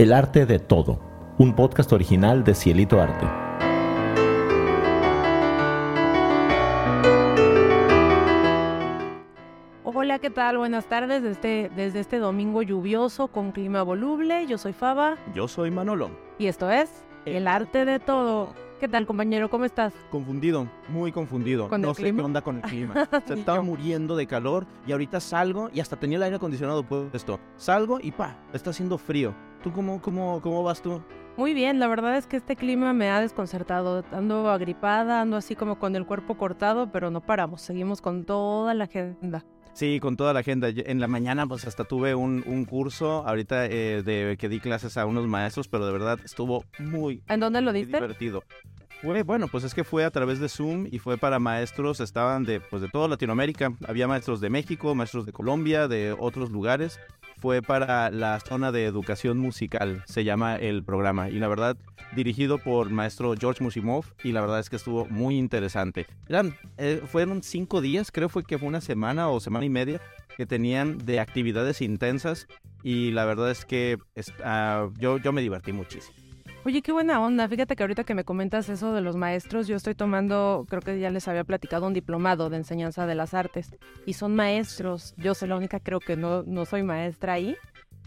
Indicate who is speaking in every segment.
Speaker 1: El arte de todo, un podcast original de Cielito Arte.
Speaker 2: Hola, ¿qué tal? Buenas tardes desde, desde este domingo lluvioso con clima voluble. Yo soy Faba
Speaker 3: Yo soy Manolo.
Speaker 2: y esto es El arte de todo. ¿Qué tal, compañero? ¿Cómo estás?
Speaker 3: Confundido, muy confundido.
Speaker 2: ¿Con
Speaker 3: no
Speaker 2: el
Speaker 3: sé
Speaker 2: clima?
Speaker 3: qué onda con el clima. Se estaba
Speaker 2: yo.
Speaker 3: muriendo de calor y ahorita salgo y hasta tenía el aire acondicionado puesto. Salgo y pa, está haciendo frío. ¿Tú cómo, cómo, cómo vas tú?
Speaker 2: Muy bien, la verdad es que este clima me ha desconcertado. Ando agripada, ando así como con el cuerpo cortado, pero no paramos. Seguimos con toda la agenda.
Speaker 3: Sí, con toda la agenda. Yo- En la mañana pues hasta tuve un, un curso ahorita eh, de que di clases a unos maestros, pero de verdad estuvo muy,
Speaker 2: ¿En dónde lo diste?
Speaker 3: divertido. Fue, bueno, pues es que fue a través de Zoom y fue para maestros, estaban de, pues de toda Latinoamérica. Había maestros de México, maestros de Colombia, de otros lugares. Fue para la zona de educación musical, se llama el programa. Y la verdad, dirigido por maestro George Musimov. Y la verdad es que estuvo muy interesante. Eran, eh, fueron cinco días, creo fue que fue una semana o semana y media que tenían de actividades intensas. Y la verdad es que ah, yo, yo me divertí muchísimo.
Speaker 2: Oye, qué buena onda. Fíjate que ahorita que me comentas eso de los maestros, yo estoy tomando, creo que ya les había platicado, un diplomado de enseñanza de las artes. Y son maestros. Yo soy la única, creo que no, no soy maestra ahí.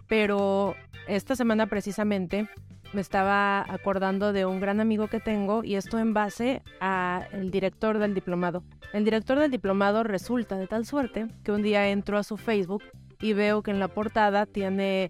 Speaker 2: Pero esta semana precisamente me estaba acordando de un gran amigo que tengo y esto en base a el director del diplomado. El director del diplomado resulta de tal suerte que un día entro a su Facebook y veo que en la portada tiene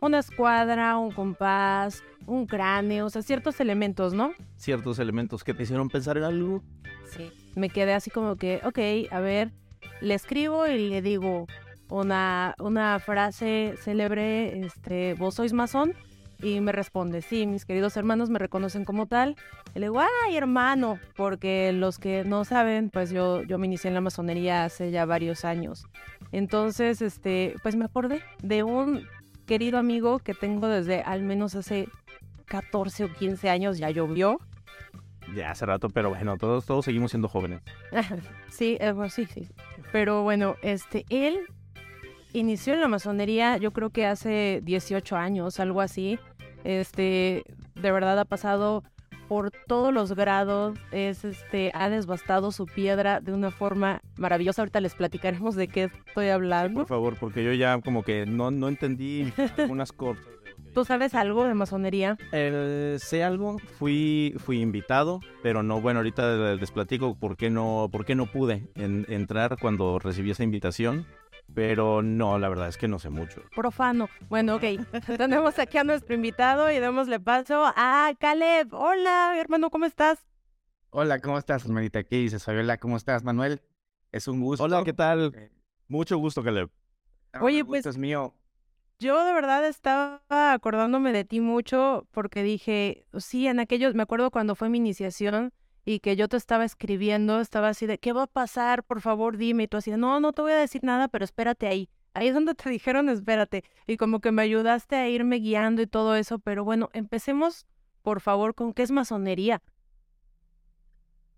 Speaker 2: una escuadra, un compás, un cráneo, o sea, ciertos elementos, ¿no?
Speaker 3: ciertos elementos que te hicieron pensar en algo.
Speaker 2: Sí. Me quedé así como que, ok, a ver, le escribo y le digo una, una frase célebre, este, ¿vos sois masón? Y me responde, sí, mis queridos hermanos me reconocen como tal. Y le digo, ay, hermano, porque los que no saben, pues yo, yo me inicié en la masonería hace ya varios años. Entonces, este, pues me acordé de un querido amigo que tengo desde al menos hace 14 o 15 años, ya llovió.
Speaker 3: Ya hace rato, pero bueno, todos, todos seguimos siendo jóvenes.
Speaker 2: sí, eh, bueno, sí, sí. Pero bueno, este, él inició en la masonería, yo creo que hace 18 años, algo así. Este, de verdad ha pasado por todos los grados, es este, ha desbastado su piedra de una forma maravillosa. Ahorita les platicaremos de qué estoy hablando.
Speaker 3: Por favor, porque yo ya como que no, no entendí unas cosas.
Speaker 2: ¿Tú sabes algo de masonería?
Speaker 3: Eh, sé algo, fui, fui invitado, pero no, bueno, ahorita les platico por qué no, por qué no pude en- entrar cuando recibí esa invitación, pero no, la verdad es que no sé mucho.
Speaker 2: Profano. Bueno, ok. Tenemos aquí a nuestro invitado y démosle paso a Caleb. Hola, hermano, ¿cómo estás?
Speaker 4: Hola, ¿cómo estás, hermanita? ¿Qué dices, Fabiola? ¿Cómo estás, Manuel? Es un gusto.
Speaker 3: Hola, ¿qué tal?
Speaker 4: Eh,
Speaker 3: Mucho gusto, Caleb.
Speaker 4: no,
Speaker 2: Oye, pues-
Speaker 4: es mío.
Speaker 2: Yo de verdad estaba acordándome de ti mucho porque dije, sí, en aquellos, me acuerdo cuando fue mi iniciación y que yo te estaba escribiendo, estaba así de, ¿qué va a pasar? Por favor, dime. Y tú así no, no te voy a decir nada, pero espérate ahí. Ahí es donde te dijeron, espérate. Y como que me ayudaste a irme guiando y todo eso, pero bueno, empecemos, por favor, con qué es masonería.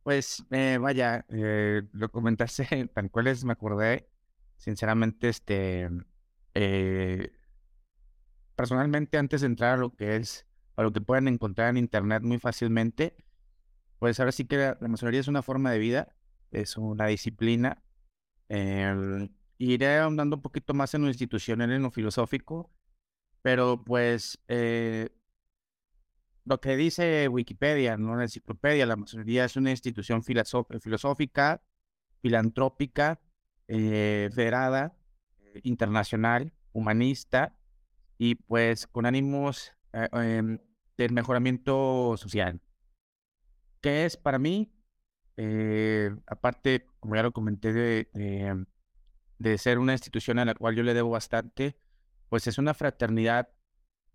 Speaker 4: Pues, eh, vaya, eh, lo comentaste tal cual es, me acordé. Sinceramente, este, eh, personalmente, antes de entrar a lo que es, a lo que pueden encontrar en internet muy fácilmente, pues ahora sí que la, la masonería es una forma de vida, es una disciplina. Eh, iré ahondando un poquito más en lo institucional, en lo filosófico, pero pues eh, lo que dice Wikipedia, ¿no? La enciclopedia, la masonería es una institución filosófica, filantrópica, eh, federada, internacional, humanista y pues con ánimos eh, em, del mejoramiento social. ¿Qué es para mí? Eh, aparte, como ya lo comenté, de, de, de ser una institución a la cual yo le debo bastante, pues es una fraternidad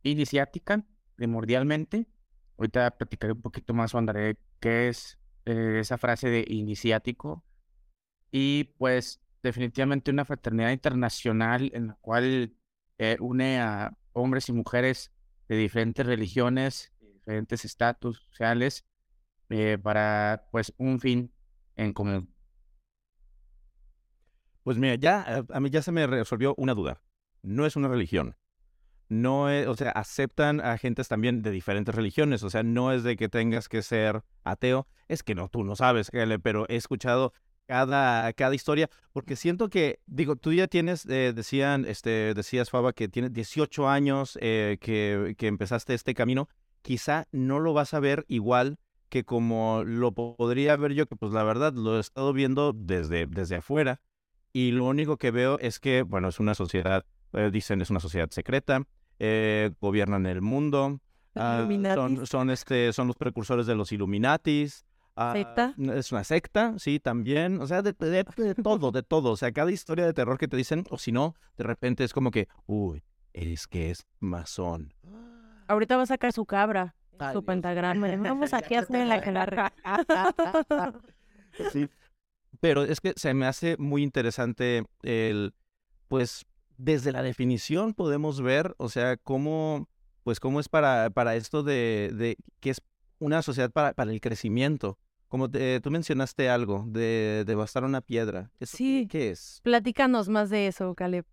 Speaker 4: iniciática, primordialmente. Ahorita platicaré un poquito más o andaré qué es eh, esa frase de iniciático. Y pues definitivamente una fraternidad internacional en la cual eh, une a hombres y mujeres de diferentes religiones, de diferentes estatus sociales, eh, para pues un fin en común.
Speaker 3: Pues mira, ya a- a mí ya se me resolvió una duda. No es una religión. no es, o sea, aceptan a gentes también de diferentes religiones, o sea, no es de que tengas que ser ateo, es que no, tú no sabes, pero he escuchado cada, cada historia, porque siento que, digo, tú ya tienes, eh, decían, este, decías, Faba, que tienes 18 años eh, que, que empezaste este camino, quizá no lo vas a ver igual que como lo podría ver yo, que pues la verdad lo he estado viendo desde, desde afuera, y lo único que veo es que, bueno, es una sociedad, eh, dicen, es una sociedad secreta, eh, gobiernan el mundo, ah, son, son, este, son los precursores de los Illuminatis.
Speaker 2: Ah, ¿Secta?
Speaker 3: Es una secta, sí, también. O sea, de, todo, de todo. O sea, cada historia de terror que te dicen, o si no, de repente es como que, uy, es que es masón.
Speaker 2: Ahorita va a sacar su cabra, su pentagrama. Vamos aquí a hacer la que la...
Speaker 3: sí. Pero es que se me hace muy interesante el, pues, desde la definición podemos ver, o sea, cómo, pues, cómo es para, para esto de, de que es una sociedad para, para el crecimiento. Como tú mencionaste algo de devastar una piedra.
Speaker 2: sí.
Speaker 3: ¿Qué es?
Speaker 2: Platícanos más de eso, Caleb.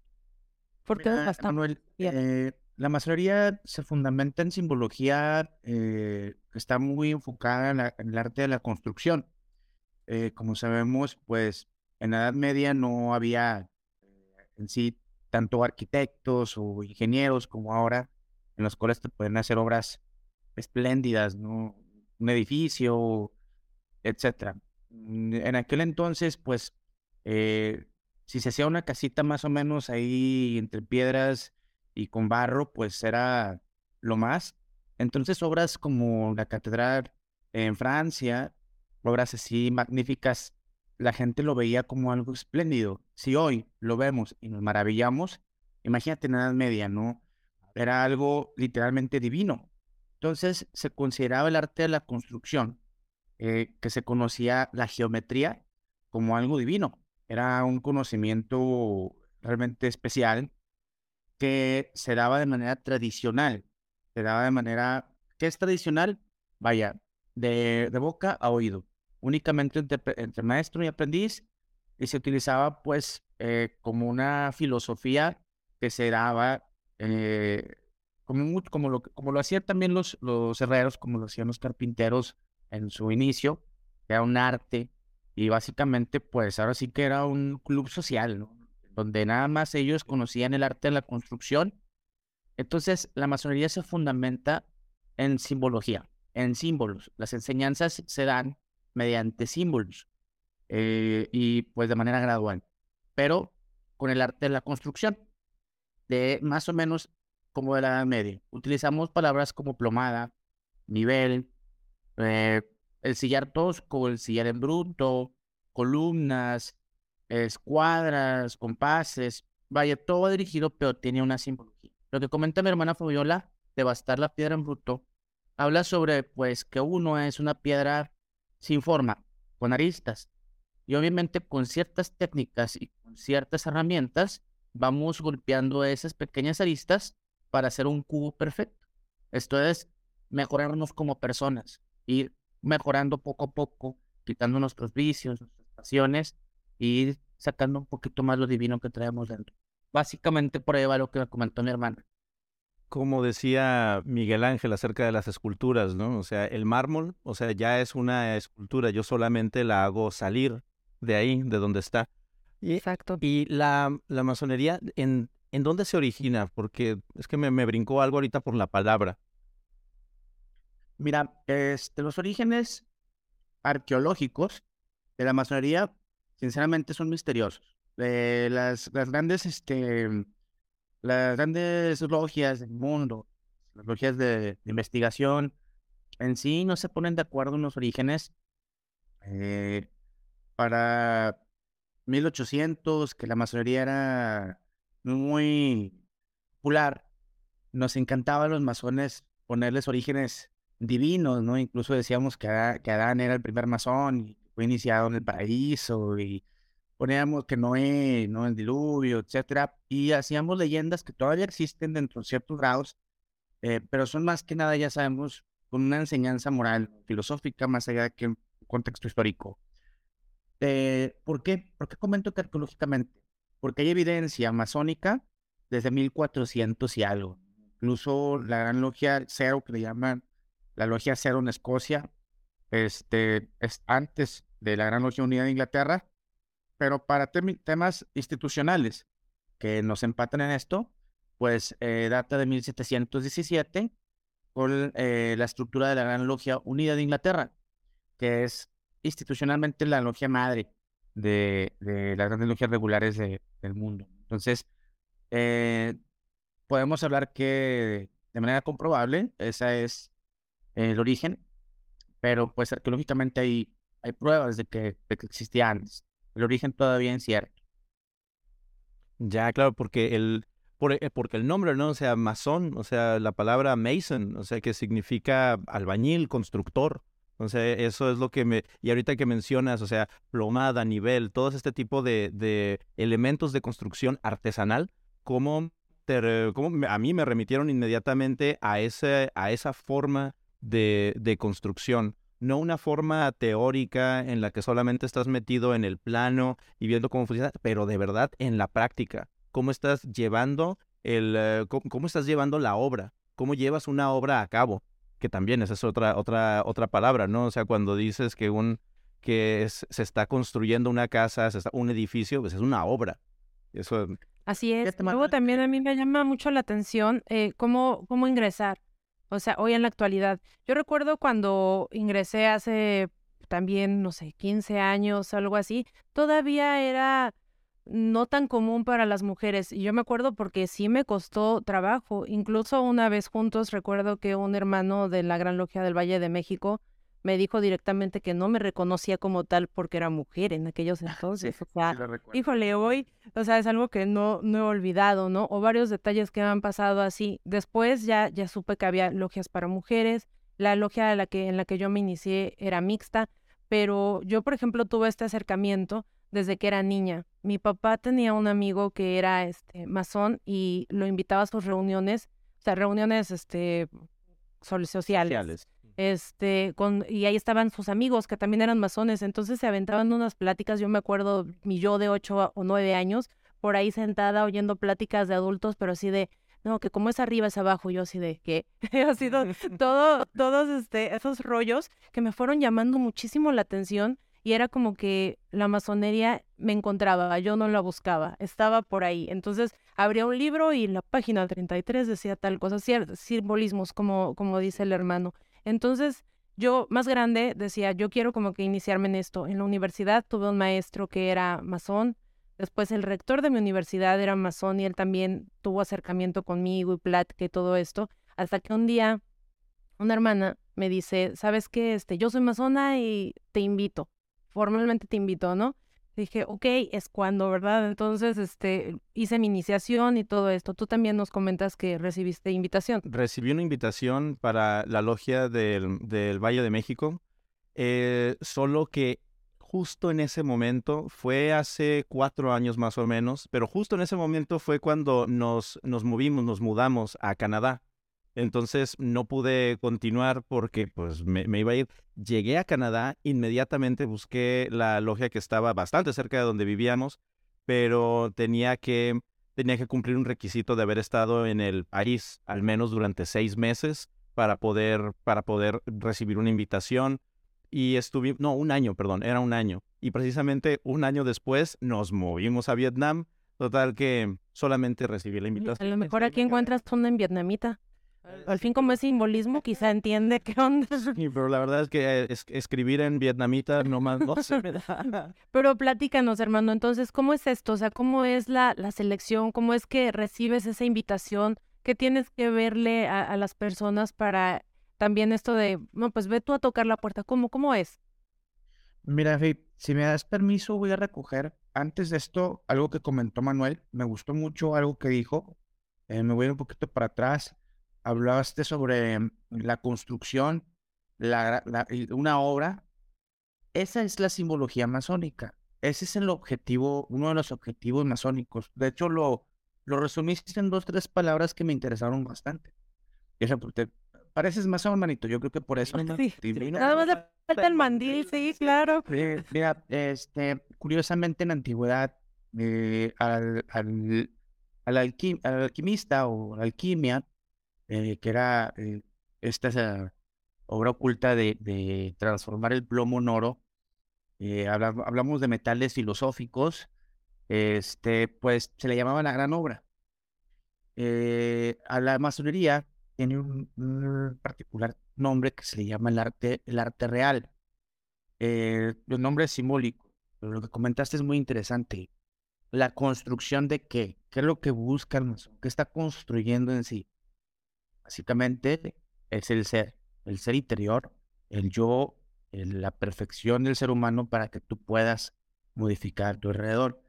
Speaker 2: ¿Por qué
Speaker 4: Manuel, eh, la masonería se fundamenta en simbología eh, que está muy enfocada en, el arte de la construcción. Eh, como sabemos, pues en la Edad Media no había en sí tanto arquitectos o ingenieros como ahora, en los cuales te pueden hacer obras espléndidas, ¿no? Un edificio, etcétera. Mm, en aquel entonces, pues, eh, si se hacía una casita más o menos ahí entre piedras y con barro, pues era lo más. Entonces, obras como la catedral en Francia, obras así magníficas, la gente lo veía como algo espléndido. Si hoy lo vemos y nos maravillamos, imagínate en la Edad Media, ¿no? Era algo literalmente divino. Entonces se consideraba el arte de la construcción, eh, que se conocía la geometría como algo divino. Era un conocimiento realmente especial que se daba de manera tradicional. Se daba de manera, ¿qué es tradicional? Vaya, de boca a oído únicamente entre, maestro y aprendiz y se utilizaba pues eh, como una filosofía que se daba eh, como, como, lo, como lo hacían también los, los herreros, como lo hacían los carpinteros en su inicio, era un arte y básicamente pues ahora sí que era un club social, donde nada más ellos conocían el arte de la construcción. Entonces la masonería se fundamenta en simbología, en símbolos. Las enseñanzas se dan mediante símbolos eh, y pues de manera gradual, pero con el arte de la construcción, de más o menos como de la Edad Media. Utilizamos palabras como plomada, nivel, eh, el sillar tosco, el sillar en bruto, columnas, escuadras, compases, vaya, todo dirigido, pero tiene una simbología. Lo que comenta mi hermana Fabiola, devastar la piedra en bruto, habla sobre, pues, que uno es una piedra sin forma, con aristas. Y obviamente con ciertas técnicas y con ciertas herramientas vamos golpeando esas pequeñas aristas para hacer un cubo perfecto. Esto es mejorarnos como personas, ir mejorando poco a poco, quitando nuestros vicios, nuestras pasiones y sacando un poquito más lo divino que traemos dentro. Básicamente por ahí va lo que me comentó mi hermana
Speaker 3: como decía Miguel Ángel acerca de las esculturas, ¿no? O sea, el mármol, o sea, ya es una escultura, yo solamente la hago salir de ahí, de donde está.
Speaker 2: Exacto.
Speaker 3: Y la, la masonería, ¿en, ¿en dónde se origina? Porque es que me, me brincó algo ahorita por la palabra.
Speaker 4: Mira, este, los orígenes arqueológicos de la masonería, sinceramente, son misteriosos. Eh, las, las grandes este, las grandes logias del mundo, las logias de, investigación, en sí no se ponen de acuerdo en los orígenes. Eh, para 1800, que la masonería era muy popular, nos encantaba a los masones ponerles orígenes divinos, ¿no? Incluso decíamos que, que Adán era el primer masón fue iniciado en el paraíso y poníamos que Noé, ¿no? El diluvio, etcétera, y hacíamos leyendas que todavía existen dentro de ciertos grados, eh, pero son más que nada, ya sabemos, con una enseñanza moral, filosófica, más allá que un contexto histórico. Eh, ¿Por qué? ¿Por qué comento que arqueológicamente? Porque hay evidencia masónica desde 1400 y algo. incluso la Gran Logia Cero, que le llaman la Logia Cero en Escocia, este, es antes de la Gran Logia Unida de Inglaterra, pero para temas institucionales que nos empatan en esto, pues eh, data de 1717 con eh, la estructura de la Gran Logia Unida de Inglaterra, que es institucionalmente la logia madre de, las grandes logias regulares del mundo. Entonces, eh, podemos hablar que de manera comprobable ese es el origen, pero pues arqueológicamente hay, hay pruebas de que, existía antes. El origen todavía incierto.
Speaker 3: Ya, claro, porque el, eh, porque el nombre, ¿no? O sea, masón, o sea, la palabra mason, o sea, que significa albañil, constructor. O sea, eso es lo que me... Y ahorita que mencionas, o sea, plomada, nivel, todo este tipo de, de elementos de construcción artesanal, ¿cómo, te, cómo a mí me remitieron inmediatamente a, ese, a esa forma de, de construcción? no una forma teórica en la que solamente estás metido en el plano y viendo cómo funciona, pero de verdad en la práctica. ¿Cómo estás llevando el, eh, cómo, estás llevando la obra? ¿Cómo llevas una obra a cabo? Que también esa es otra, otra, otra palabra, ¿no? O sea, cuando dices que un que se está construyendo una casa, se está, un edificio, pues es una obra. Eso.
Speaker 2: Así es. Luego también a mí me llama mucho la atención eh, cómo, cómo ingresar. O sea, hoy en la actualidad. Yo recuerdo cuando ingresé hace también, no sé, 15 años, algo así, todavía era no tan común para las mujeres. Y yo me acuerdo porque sí me costó trabajo. Incluso una vez juntos recuerdo que un hermano de la Gran Logia del Valle de México me dijo directamente que no me reconocía como tal porque era mujer en aquellos entonces. O sea, híjole, hoy, o sea, es algo que no, no he olvidado, ¿no? O varios detalles que me han pasado así. Después ya, ya supe que había logias para mujeres. La logia en la que, en la que yo me inicié era mixta, pero yo, por ejemplo, tuve este acercamiento desde que era niña. Mi papá tenía un amigo que era este masón y lo invitaba a sus reuniones, o sea, reuniones este sociales. Este, con, y ahí estaban sus amigos que también eran masones, entonces se aventaban unas pláticas, yo me acuerdo, mi yo de ocho o nueve años, por ahí sentada oyendo pláticas de adultos, pero así de, no, que como es arriba es abajo, yo así de, ¿qué? ha sido todo, todos este, esos rollos que me fueron llamando muchísimo la atención y era como que la masonería me encontraba, yo no la buscaba, estaba por ahí. Entonces abría un libro y la página 33 decía tal cosa, ciertos simbolismos, como, como dice el hermano. Entonces yo más grande decía, yo quiero como que iniciarme en esto. En la universidad tuve un maestro que era masón, después el rector de mi universidad era masón y él también tuvo acercamiento conmigo y plática y todo esto, hasta que un día una hermana me dice, ¿sabes qué? Este, yo soy masona y te invito formalmente te invitó, ¿no? Dije, ok, es cuando, ¿verdad? Entonces, este, hice mi iniciación y todo esto. Tú también nos comentas que recibiste invitación.
Speaker 3: Recibí una invitación para la logia del, del Valle de México, eh, solo que justo en ese momento, fue hace cuatro años más o menos, pero justo en ese momento fue cuando nos, nos movimos, nos mudamos a Canadá. Entonces no pude continuar porque pues me, iba a ir. Llegué a Canadá, inmediatamente busqué la logia que estaba bastante cerca de donde vivíamos, pero tenía que, tenía que cumplir un requisito de haber estado en el país al menos durante seis meses para poder, para poder recibir una invitación. Y estuve, no, un año, perdón, era un año. Y precisamente un año después nos movimos a Vietnam. Total que solamente recibí la invitación.
Speaker 2: A lo mejor aquí encuentras una en vietnamita. Al fin, como es simbolismo, quizá entiende qué onda.
Speaker 3: Sí, pero la verdad es que eh, escribir en vietnamita no más no se me da.
Speaker 2: Pero platícanos, hermano, entonces, ¿cómo es esto? O sea, ¿cómo es la, la selección? ¿Cómo es que recibes esa invitación? ¿Qué tienes que verle a, las personas para también esto de, no, pues ve tú a tocar la puerta? ¿Cómo, cómo es?
Speaker 4: Mira, si me das permiso, voy a recoger antes de esto algo que comentó Manuel. Me gustó mucho algo que dijo. Eh, me voy un poquito para atrás hablaste sobre mm, la construcción, la, una obra. Esa es la simbología masónica. Ese es el objetivo, uno de los objetivos masónicos. De hecho, lo, lo resumiste en dos, tres palabras que me interesaron bastante. Te pareces masón, manito. Yo creo que por eso.
Speaker 2: Nada más le falta el mandil, sí, claro.
Speaker 4: mira, este, curiosamente en la antigüedad, eh, al, al, al, alquimista o la alquimia eh, que era eh, esta obra oculta de, transformar el plomo en oro. hablamos de metales filosóficos, este, pues se le llamaba la gran obra. a la masonería tiene un, particular nombre que se le llama el arte, el arte real. el nombre es simbólico, pero lo que comentaste es muy interesante la construcción de qué, qué es lo que busca el masón, qué está construyendo en sí. Básicamente es el ser, el ser interior, el yo, la perfección del ser humano para que tú puedas modificar tu alrededor.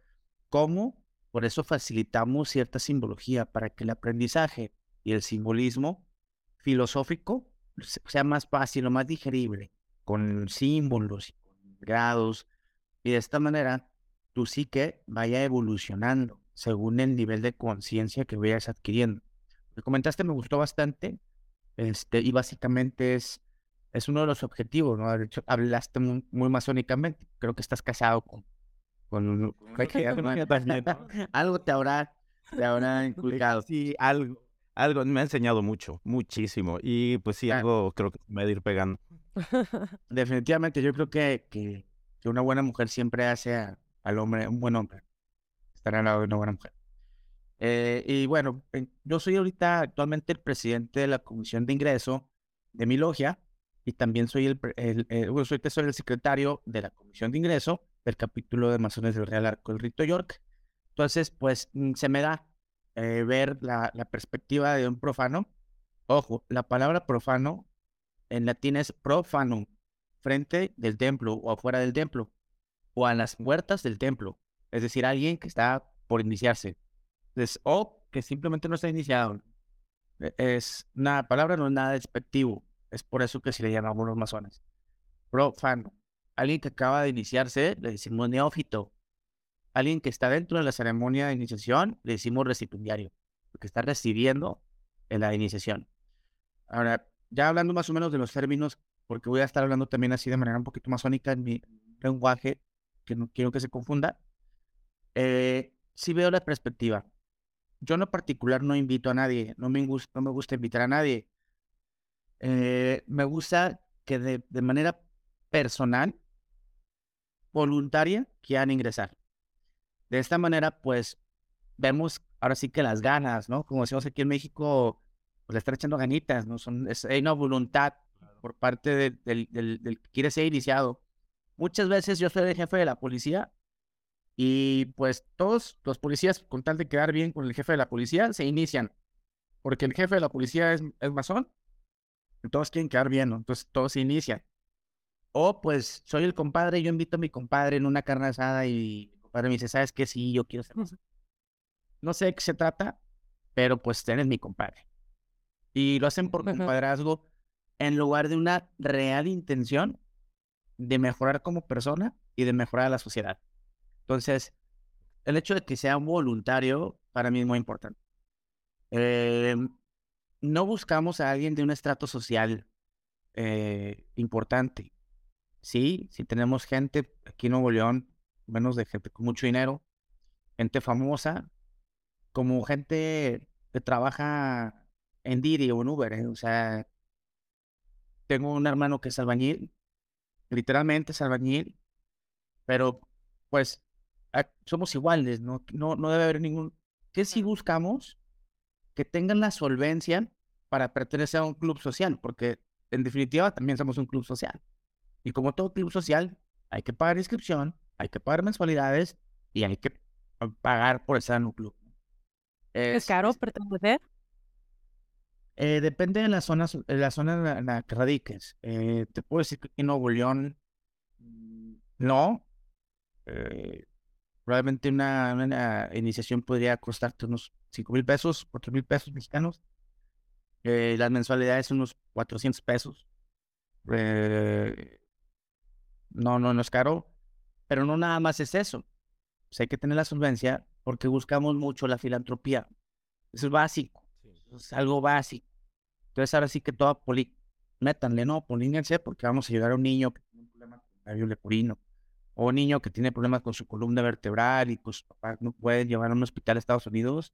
Speaker 4: ¿Cómo? Por eso facilitamos cierta simbología para que el aprendizaje y el simbolismo filosófico sea más fácil o más digerible, con símbolos y con grados. Y de esta manera tu psique vaya evolucionando según el nivel de conciencia que vayas adquiriendo. Que comentaste me gustó bastante este, y básicamente es, es uno de los objetivos, ¿no? De hecho, hablaste muy, masónicamente. Creo que estás casado con, con, algo te habrá, te habrá inculcado.
Speaker 3: Sí, algo, algo me ha enseñado mucho, muchísimo. Y pues sí, algo creo que me va a ir pegando.
Speaker 4: Definitivamente, yo creo que, que, que una buena mujer siempre hace a, al hombre, un buen hombre, estar al lado de una buena mujer. Eh, y bueno, yo soy ahorita actualmente el presidente de la Comisión de Ingreso de mi logia y también soy el, el, bueno, soy, el secretario de la Comisión de Ingreso del capítulo de Masones del Real Arco del Rito York. Entonces, pues mm, se me da eh, ver la, la, perspectiva de un profano. Ojo, la palabra profano en latín es profanum, frente del templo o afuera del templo o a las puertas del templo, es decir, alguien que está por iniciarse, o que simplemente no está iniciado. E, es una palabra, no es nada despectivo, es por eso que se le llamamos los masones. Profano, alguien que acaba de iniciarse, le decimos neófito. Alguien que está dentro de la ceremonia de iniciación, le decimos recipiendario, porque está recibiendo en la iniciación. Ahora, ya hablando más o menos de los términos, porque voy a estar hablando también así de manera un poquito masónica en mi lenguaje, que no quiero que se confunda, eh, sí veo la perspectiva. Yo en lo particular no invito a nadie, no me gusta, no me gusta invitar a nadie. Eh, me gusta que de, de, manera personal, voluntaria, quieran ingresar. De esta manera, pues, vemos ahora sí que las ganas, ¿no? Como decimos aquí en México, pues le están echando ganitas, ¿no? Son, hay una voluntad por parte del, del, del que quiere ser iniciado Muchas veces yo soy el jefe de la policía y pues todos los policías, con tal de quedar bien con el jefe de la policía, se inician. Porque el jefe de la policía es, es masón. Todos quieren quedar bien, ¿no? Entonces todos se inician. O pues soy el compadre, yo invito a mi compadre en una carne asada y mi compadre me dice, ¿sabes qué? Sí, yo quiero ser masón. No sé de qué se trata, pero pues eres mi compadre. Y lo hacen por compadrazgo en lugar de una real intención de mejorar como persona y de mejorar a la sociedad. Entonces, el hecho de que sea un voluntario para mí es muy importante. Em, no buscamos a alguien de un estrato social eh, importante. Sí, si tenemos gente aquí en Nuevo León, menos de gente con mucho dinero, gente famosa, como gente que trabaja en Didi o en Uber. ¿eh? O sea, tengo un hermano que es albañil literalmente es albañil, pero pues somos iguales, ¿no? No, no debe haber ningún... ¿Qué si buscamos? Que tengan la solvencia para pertenecer a un club social, porque en definitiva también somos un club social. Y como todo club social, hay que pagar inscripción, hay que pagar mensualidades y hay que pagar por estar en un club.
Speaker 2: ¿Es, caro pertenecer?
Speaker 4: Eh, depende de la zona, de la zona en la, que radiques. Eh, te puedo decir que en Nuevo León mm, no. Eh, probablemente una, iniciación podría costarte unos 5 mil pesos, 4 mil pesos mexicanos. las mensualidades son unos 400 pesos. no, no, no es caro. Pero no nada más es eso. Pues hay que tener la solvencia porque buscamos mucho la filantropía. Eso es básico es algo básico. Entonces ahora sí que toda poli, métanle, ¿no? Polínense porque vamos a ayudar a un niño que tiene un problema con labio leporino o un niño que tiene problemas con su columna vertebral y pues papá no puede llevar a un hospital a Estados Unidos.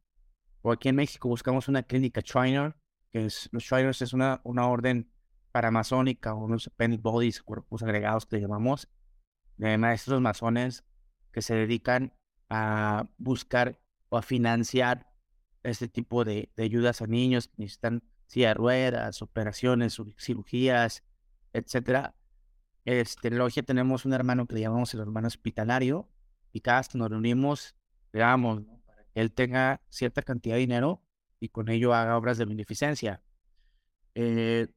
Speaker 4: O aquí en México buscamos una clínica Trainer que es los Shriners es una, una orden paramazónica o unos Appended Bodies, cuerpos agregados que llamamos, de maestros masones que se dedican a buscar o a financiar este tipo de, de ayudas a niños que necesitan silla de ruedas, operaciones, cirugías, etcétera. Este, en Logia tenemos un hermano que le llamamos el hermano hospitalario y cada vez nos reunimos, digamos, para que él tenga cierta cantidad de dinero y con ello haga obras de beneficencia. Eh,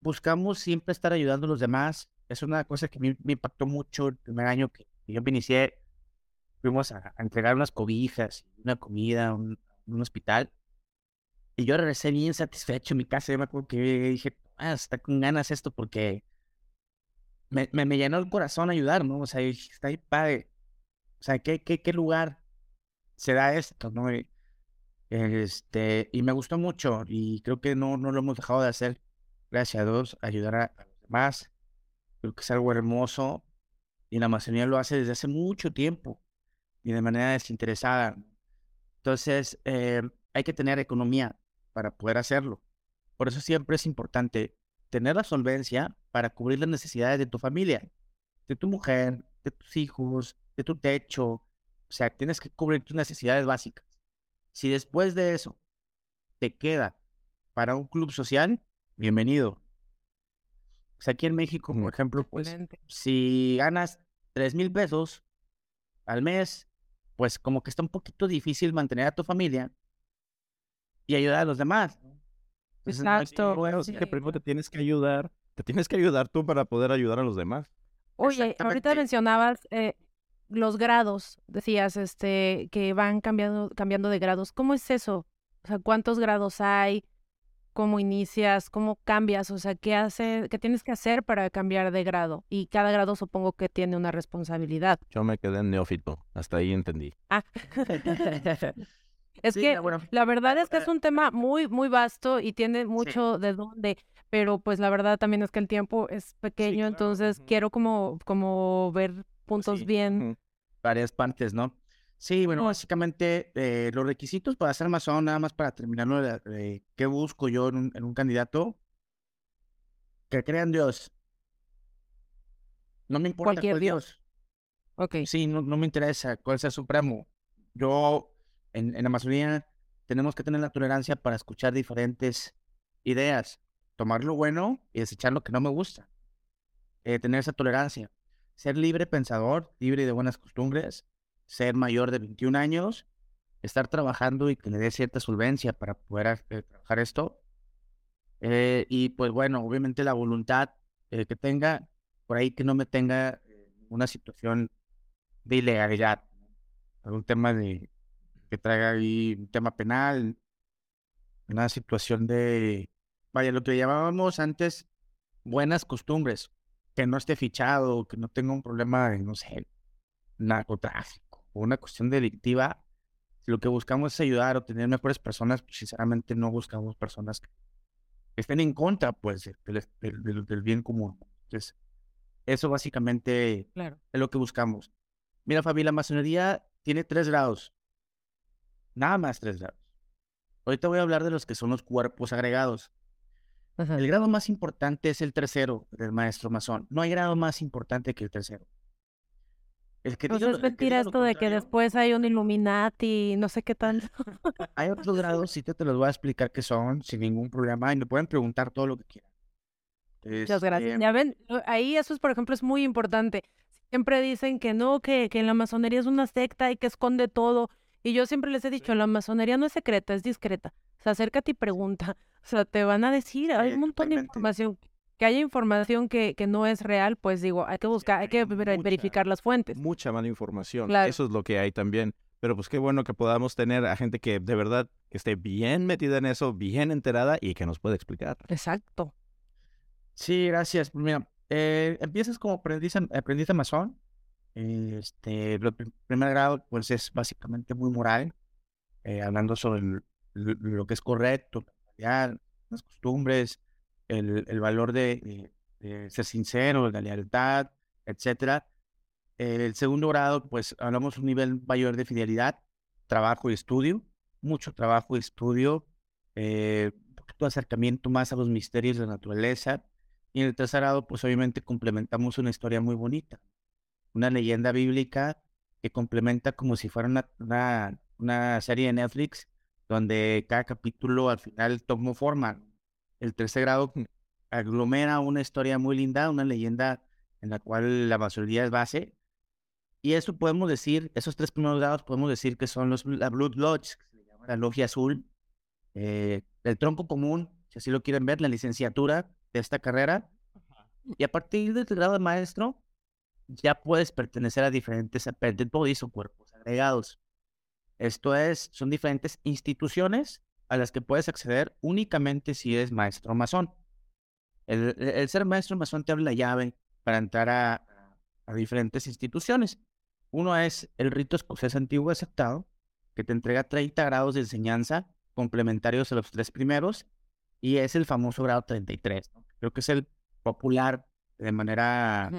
Speaker 4: buscamos siempre estar ayudando a los demás. Es una cosa que me, impactó mucho el primer año que yo me inicié. Fuimos a, entregar unas cobijas, una comida, un, un hospital. Y yo regresé bien satisfecho en mi casa. Yo me acuerdo que dije, ah, está con ganas esto porque me, me, llenó el corazón ayudar, ¿no? O sea, está ahí padre. O sea, ¿qué, qué, qué lugar se da esto, no? Este, y me gustó mucho y creo que no, no lo hemos dejado de hacer gracias a Dios, ayudar a, los demás. Creo que es algo hermoso y la Amazonía lo hace desde hace mucho tiempo y de manera desinteresada. Entonces, eh, hay que tener economía para poder hacerlo. Por eso siempre es importante tener la solvencia para cubrir las necesidades de tu familia, de tu mujer, de tus hijos, de tu techo. O sea, tienes que cubrir tus necesidades básicas. Si después de eso te queda para un club social, bienvenido. O sea, aquí en México, por ejemplo, pues, si ganas tres mil pesos al mes, pues como que está un poquito difícil mantener a tu familia y ayudar a los demás.
Speaker 3: Exacto. que primero te tienes que ayudar, te tienes que ayudar tú para poder ayudar a los demás.
Speaker 2: Oye, ahorita mencionabas eh, los grados, decías, este, que van cambiando, cambiando de grados. ¿Cómo es eso? O sea, ¿cuántos grados hay? cómo inicias, cómo cambias, o sea, qué hace, qué tienes que hacer para cambiar de grado. Y cada grado supongo que tiene una responsabilidad.
Speaker 3: Yo me quedé en neófito, hasta ahí entendí.
Speaker 2: Ah. es que la verdad es que es un tema muy, muy vasto y tiene mucho de dónde, pero pues la verdad también es que el tiempo es pequeño, entonces quiero como, como ver puntos bien.
Speaker 4: Varias partes, ¿no? Sí, bueno, básicamente eh, los requisitos para ser masón, nada más para terminarlo, de, qué busco yo en un, candidato, que crean Dios. No me importa Cualquier Dios.
Speaker 2: Ok.
Speaker 4: Sí, no, me interesa cuál sea supremo. Yo, en, Amazonía, tenemos que tener la tolerancia para escuchar diferentes ideas, tomar lo bueno y desechar lo que no me gusta. Eh, tener esa tolerancia. Ser libre pensador, libre de buenas costumbres, ser mayor de 21 años, estar trabajando y que le dé cierta solvencia para poder eh, trabajar esto. Eh, y pues bueno, obviamente la voluntad eh, que tenga, por ahí que no me tenga una situación de ilegalidad, algún tema de que traiga ahí un tema penal, una situación de, vaya, lo que llamábamos antes buenas costumbres, que no esté fichado, que no tenga un problema de, no sé, narcotráfico o una cuestión delictiva, si lo que buscamos es ayudar o tener mejores personas, pues sinceramente no buscamos personas que estén en contra, pues, del, bien común. Entonces, eso básicamente es lo que buscamos. Mira, Fabi, la masonería tiene tres grados. Nada más tres grados. Ahorita voy a hablar de los que son los cuerpos agregados. El grado más importante es el tercero del maestro masón. No hay grado más importante que el tercero.
Speaker 2: Es que pues es mentira esto de que después hay un Illuminati, no sé qué tal.
Speaker 4: hay otros grados, sí te, los voy a explicar qué son, sin ningún problema, y me pueden preguntar todo lo que quieran.
Speaker 2: Muchas gracias. Este ya ven, ahí eso es, por ejemplo, es muy importante. Siempre dicen que no, que, que la masonería es una secta y que esconde todo. Y yo siempre les he dicho, la masonería no es secreta, es discreta. O sea, acércate y pregunta. O sea, te van a decir, hay un montón de información que haya información que, que no es real, pues digo, hay que buscar, hay que verificar las fuentes.
Speaker 3: Mucha mala información. Eso es lo que hay también. Pero pues qué bueno que podamos tener a gente que de verdad que esté bien metida en eso, bien enterada y que nos pueda explicar.
Speaker 2: Exacto.
Speaker 4: Sí, gracias. Pues mira, eh, empiezas como aprendiz, aprendiz de masón. Este, el primer grado, pues es básicamente muy moral, eh, hablando sobre lo que es correcto, las costumbres, el, valor de, ser sincero, la lealtad, etcétera. El segundo grado, pues hablamos un nivel mayor de fidelidad, trabajo y estudio, mucho trabajo y estudio, eh, un poquito de acercamiento más a los misterios de la naturaleza. Y en el tercer grado, pues obviamente complementamos una historia muy bonita, una leyenda bíblica que complementa como si fuera una, una, una serie de Netflix, donde cada capítulo al final tomó forma. El tercer grado aglomera una historia muy linda, una leyenda en la cual la masonería es base. Y eso podemos decir, esos tres primeros grados podemos decir que son los, la Blood Lodge, que se llama la logia azul, eh, el tronco común, si así lo quieren ver, la licenciatura de esta carrera. Y a partir del grado de maestro, ya puedes pertenecer a diferentes aprendiz bodies o cuerpos agregados. Esto es, son diferentes instituciones a las que puedes acceder únicamente si eres maestro masón. El, ser maestro masón te abre la llave para entrar a, diferentes instituciones. Uno es el rito escocés antiguo aceptado, que te entrega 30 grados de enseñanza complementarios a los tres primeros, y es el famoso grado 33. Creo que es el popular de manera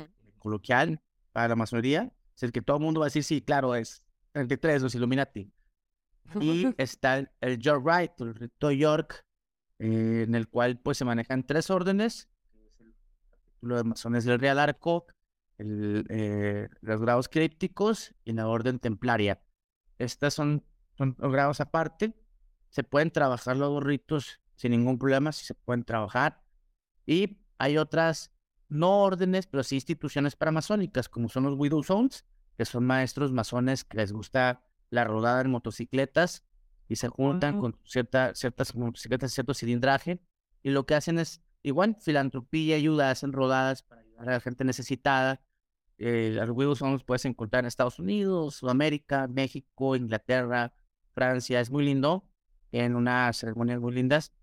Speaker 4: coloquial para la masonería. Es el que todo el mundo va a decir, sí, claro, es 33, los Illuminati. Y está el, el York Rite, el rito York, eh, en el cual pues se manejan tres órdenes, lo de masones del Real Arco, el, eh, los grados crípticos y la orden templaria. Estas son, son grados aparte, se pueden trabajar los ritos sin ningún problema, si se pueden trabajar. Y hay otras, no órdenes, pero sí instituciones paramasónicas, como son los Widow Zones, que son maestros masones que les gusta la rodada en motocicletas y se juntan con cierta, ciertas motocicletas, cierto cilindraje, y lo que hacen es, igual, filantropía, ayuda, hacen rodadas para ayudar a la gente necesitada. Eh, los son los puedes encontrar en Estados Unidos, Sudamérica, México, Inglaterra, Francia, es muy lindo, en unas ceremonias muy lindas.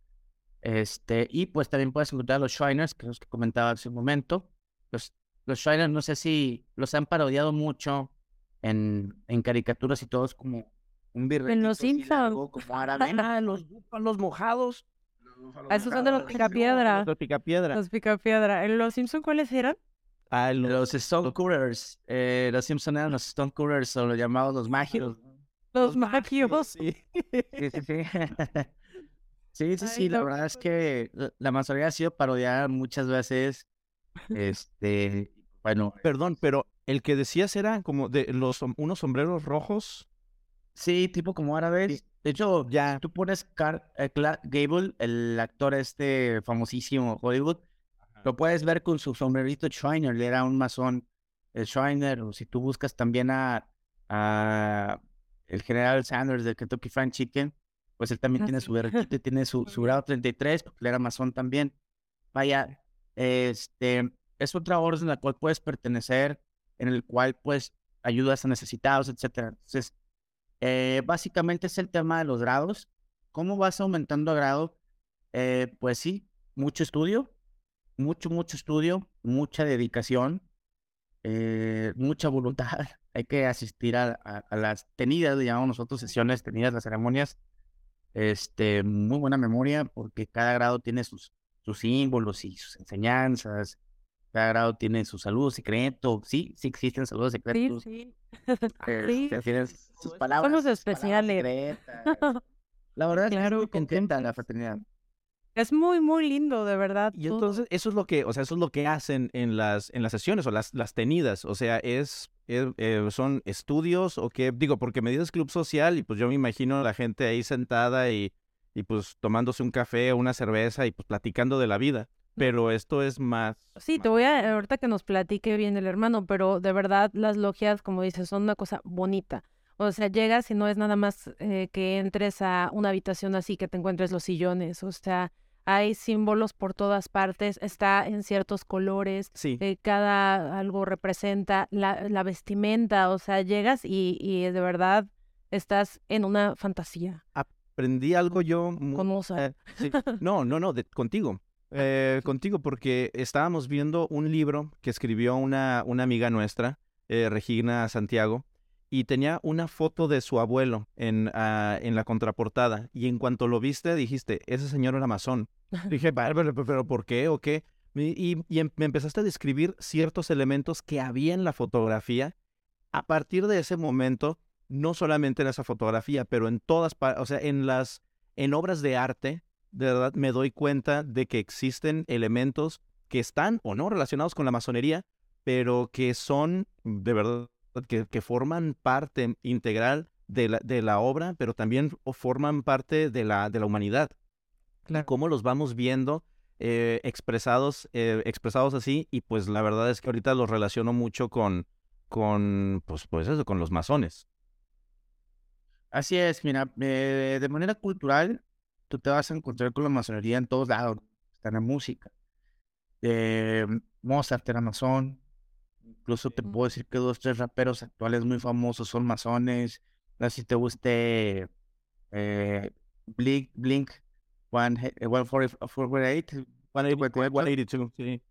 Speaker 4: Este, y pues también puedes encontrar los Shriners, que es los que comentaba hace un momento. Los, los Shriners, no sé si los han parodiado mucho en, en caricaturas y todos como
Speaker 2: en los Simpsons.
Speaker 3: Como ah, los búfalos mojados.
Speaker 2: Ah, esos son de los picapiedra.
Speaker 3: Los picapiedra.
Speaker 2: Los picapiedra. ¿En los Simpsons cuáles eran?
Speaker 4: Ah, los, Stone Coolers. Eh, los Simpsons eran los Stone Coolers, o los llamados los mágicos.
Speaker 2: Los, mágicos.
Speaker 4: Sí, sí, sí. Sí, sí, sí, la verdad es que la mayoría ha sido parodiada muchas veces. Este, bueno.
Speaker 3: Perdón, pero el que decías era como de los unos sombreros rojos.
Speaker 4: Sí, tipo como árabes. De hecho, ya tú pones Car eh, Gable, el actor este famosísimo Hollywood, lo puedes ver con su sombrerito Shriner, le era un masón el Shriner, o si tú buscas también a, a el general Sanders de Kentucky Fried Chicken, pues él también tiene su berretito tiene su, su grado 33, porque él era masón también. Vaya, este, es otra orden a la cual puedes pertenecer, en el cual pues ayudas a necesitados, etcétera. Entonces, eh, básicamente es el tema de los grados. ¿Cómo vas aumentando a grado? Eh, pues sí, mucho estudio, mucho, mucho estudio, mucha dedicación, eh, mucha voluntad. Hay que asistir a, las tenidas, le llamamos nosotros sesiones tenidas, las ceremonias. Este, muy buena memoria porque cada grado tiene sus, sus símbolos y sus enseñanzas. Cada grado tiene sus saludos secretos. Sí, sí existen saludos secretos.
Speaker 2: Sí,
Speaker 4: sí. Este, sus palabras.
Speaker 2: Son los especiales.
Speaker 4: La verdad claro, es que contenta la fraternidad.
Speaker 2: Es muy, muy lindo, de verdad.
Speaker 3: Y entonces, eso es lo que, o sea, eso es lo que hacen en las, en las sesiones o las, las tenidas. O sea, es, eh, son estudios o qué, digo, porque me dices club social y pues yo me imagino a la gente ahí sentada y, y pues tomándose un café o una cerveza y pues platicando de la vida pero esto es más.
Speaker 2: Sí, te voy a, ahorita que nos platique bien el hermano, pero de verdad las logias, como dices, son una cosa bonita. O sea, llegas y no es nada más eh, que entres a una habitación así, que te encuentres los sillones. O sea, hay símbolos por todas partes, está en ciertos colores,
Speaker 3: sí.
Speaker 2: Eh, cada algo representa la, la, vestimenta. O sea, llegas y, y de verdad estás en una fantasía.
Speaker 3: Aprendí algo yo.
Speaker 2: Con
Speaker 3: eh, No, no, no, de, contigo. Eh, contigo porque estábamos viendo un libro que escribió una, una amiga nuestra, eh, Regina Santiago, y tenía una foto de su abuelo en, ah, en la contraportada. Y en cuanto lo viste, dijiste, ese señor era masón. Dije, pero, pero ¿por qué o qué? Y, y, em, me empezaste a describir ciertos elementos que había en la fotografía. A partir de ese momento, no solamente en esa fotografía, pero en todas, o sea, en las, en obras de arte, de verdad me doy cuenta de que existen elementos que están o no relacionados con la masonería, pero que son de verdad, que, que forman parte integral de la, de la obra, pero también forman parte de la, de la humanidad.
Speaker 2: Claro.
Speaker 3: Cómo los vamos viendo eh, expresados, eh, expresados así, y pues la verdad es que ahorita los relaciono mucho con, con pues, pues eso, con los masones.
Speaker 4: Así es, mira, eh, de manera cultural, tú te vas a encontrar con la masonería en todos lados, está en la música. Eh, Mozart era masón, incluso te puedo decir que dos, tres raperos actuales muy famosos son masones. No sé si te guste eh, Blink, Blink, One, 148,
Speaker 3: 182, sí.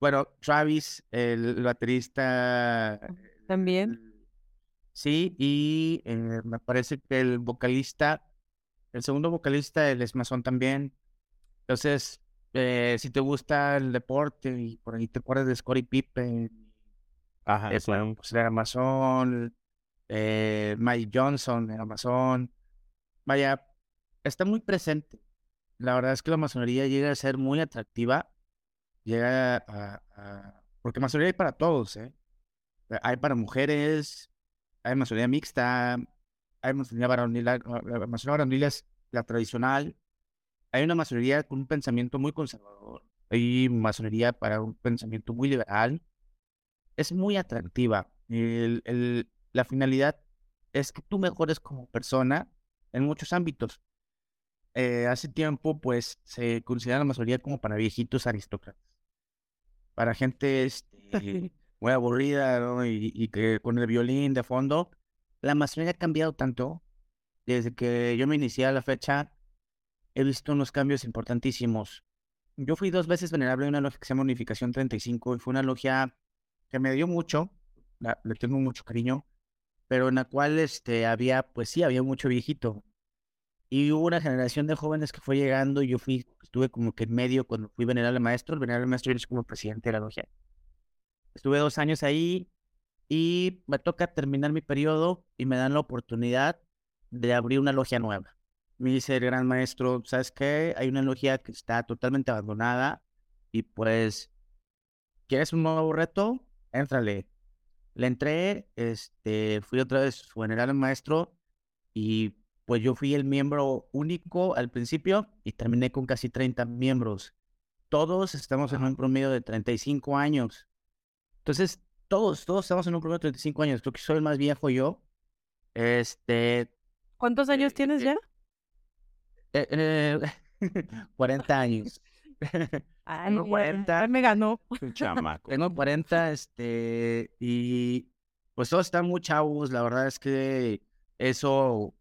Speaker 4: Bueno, Travis, el baterista.
Speaker 2: También.
Speaker 4: Sí, y eh, me parece que el vocalista, el segundo vocalista, él es masón también. Entonces, eh, si te gusta el deporte y por ahí te acuerdas de Scottie Pippen,
Speaker 3: Ajá,
Speaker 4: eh, bueno, pues era masón, eh, Mike Johnson era masón. Vaya, está muy presente. La verdad es que la masonería llega a ser muy atractiva. Llega a, a- Porque masonería hay para todos, ¿eh? Hay para mujeres, hay masonería mixta, hay masonería varonil, la la masonería varonil es la tradicional. Hay una masonería con un pensamiento muy conservador. Hay masonería para un pensamiento muy liberal es muy atractiva. El- el- la finalidad es que tú mejores como persona en muchos ámbitos. Eh, hace tiempo, pues, se considera la masonería como para viejitos aristócratas. Para gente este, muy aburrida, ¿no? Y, y que con el violín de fondo. La masonería ha cambiado tanto. Desde que yo me inicié a la fecha, he visto unos cambios importantísimos. Yo fui dos veces venerable en una logia que se llama Unificación 35 y fue una logia que me dio mucho, la- le tengo mucho cariño, pero en la cual este, había, pues sí, había mucho viejito. Y hubo una generación de jóvenes que fue llegando y yo fui, estuve como que en medio cuando fui venerable maestro, el venerable maestro es como presidente de la logia. Estuve dos años ahí y me toca terminar mi periodo y me dan la oportunidad de abrir una logia nueva. Me dice el gran maestro, ¿sabes qué? Hay una logia que está totalmente abandonada y pues, ¿quieres un nuevo reto? Éntrale. Le entré, este, fui otra vez su general maestro y pues yo fui el miembro único al principio y terminé con casi 30 miembros. Todos estamos en un promedio de 35 años. Entonces, todos, todos estamos en un promedio de 35 años. Creo que soy el más viejo yo. Este,
Speaker 2: ¿Cuántos años tienes ya?
Speaker 4: eh, eh, 40 años.
Speaker 2: Ay,
Speaker 4: Tengo
Speaker 2: ya-
Speaker 4: 40.
Speaker 2: ya me ganó.
Speaker 3: Chamaco.
Speaker 4: Tengo 40, este, y pues todos están muy chavos. La verdad es que eso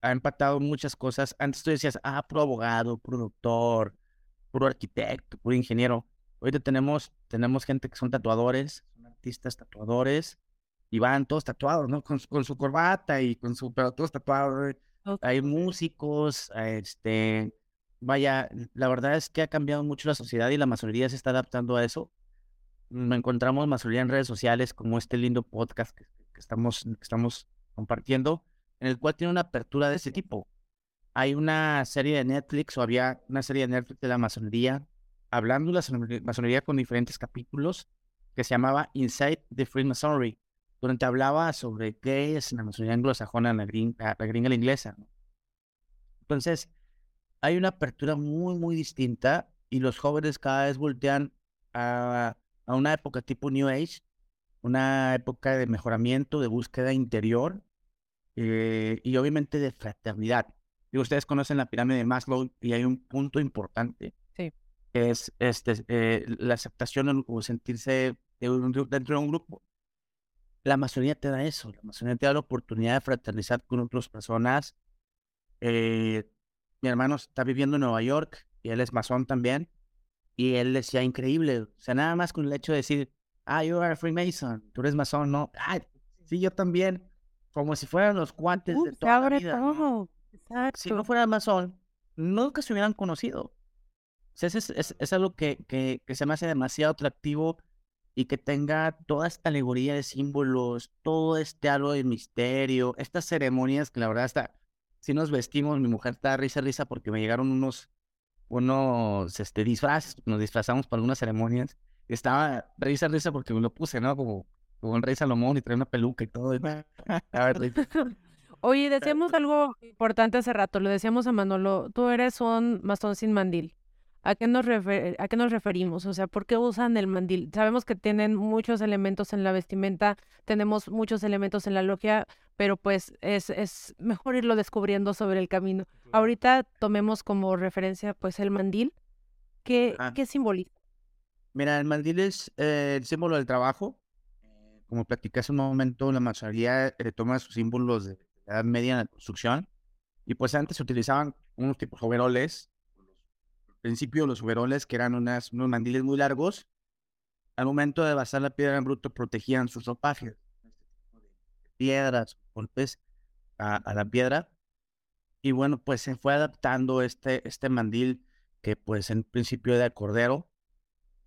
Speaker 4: ha empatado muchas cosas. Antes tú decías, ah, puro abogado, puro doctor, puro arquitecto, puro ingeniero. Ahorita tenemos, tenemos gente que son tatuadores, son artistas tatuadores, y van todos tatuados, ¿no? Con, con su corbata y con su, pero todos tatuados. Hay músicos, este, vaya, la verdad es que ha cambiado mucho la sociedad y la masonería se está adaptando a eso. Mm, Encontramos masonería en redes sociales como este lindo podcast que, que estamos, que estamos compartiendo, en el cual tiene una apertura de ese tipo. Hay una serie de Netflix o había una serie de Netflix de la masonería, hablando de la masonería- con diferentes capítulos, que se llamaba Inside the Freemasonry, donde te hablaba sobre qué es la masonería anglosajona, la gringa, la gringa la inglesa. Entonces, hay una apertura muy, muy distinta y los jóvenes cada vez voltean a, a una época tipo New Age, una época de mejoramiento, de búsqueda interior eh, y obviamente de fraternidad. Y ustedes conocen la pirámide de Maslow y hay un punto importante.
Speaker 2: Sí.
Speaker 4: Que es este, eh, la aceptación o sentirse de un gru- dentro de un grupo. La masonería te da eso, la masonería te da la oportunidad de fraternizar con otras personas. Eh, mi hermano está viviendo en Nueva York y él es masón también. Y él decía, increíble, o sea, nada más con el hecho de decir, ah, you are a Freemason, tú eres masón, ¿no? Ah, sí, yo también. Como si fueran los guantes
Speaker 2: Uh,
Speaker 4: de toda la
Speaker 2: abre
Speaker 4: vida, ¿no?
Speaker 2: todo. Exacto.
Speaker 4: si no fuera masón, nunca se hubieran conocido. O sea, es, es, es algo que, que, que se me hace demasiado atractivo y que tenga toda esta alegoría de símbolos, todo este halo de misterio, estas ceremonias que la verdad hasta sí nos vestimos, mi mujer está risa, risa porque me llegaron unos, unos este, disfraces, nos disfrazamos para algunas ceremonias. Estaba risa, risa porque me lo puse, ¿no? Como, como un rey Salomón y trae una peluca y todo. A ver,
Speaker 2: Oye, decíamos algo importante hace rato, lo decíamos a Manolo, tú eres un masón sin mandil. ¿A qué, nos ¿A qué nos referimos? O sea, ¿por qué usan el mandil? Sabemos que tienen muchos elementos en la vestimenta, tenemos muchos elementos en la logia, pero pues es, es mejor irlo descubriendo sobre el camino. Ahorita tomemos como referencia pues el mandil. ¿Qué, ¿qué simboliza?
Speaker 4: Mira, el mandil es eh, el símbolo del trabajo. Como platicé hace un momento, la masonería eh, toma sus símbolos de la Edad Media en la construcción. Y pues antes se utilizaban unos tipos overoles principio los overoles, que eran unas, unos mandiles muy largos, al momento de basar la piedra en bruto protegían sus ropajes, piedras, golpes a, la piedra. Y bueno, pues se fue adaptando este, este mandil que pues en principio era de cordero,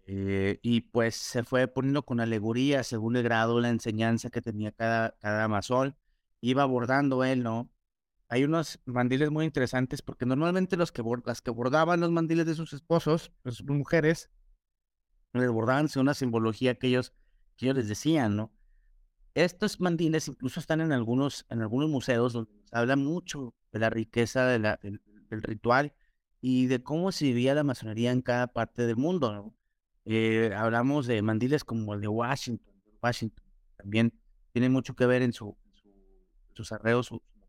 Speaker 4: eh, y pues se fue poniendo con alegoría según el grado, la enseñanza que tenía cada, cada masón. Iba abordando él, ¿no? Hay unos mandiles muy interesantes porque normalmente los que las que bordaban los mandiles de sus esposos, sus mujeres, les bordaban una simbología que ellos, que ellos les decían, ¿no? Estos mandiles incluso están en algunos, en algunos museos donde se habla mucho de la riqueza del, ritual y de cómo se vivía la masonería en cada parte del mundo. Eh, hablamos de mandiles como el de Washington. Washington también tiene mucho que ver en su, su sus arreos, su, su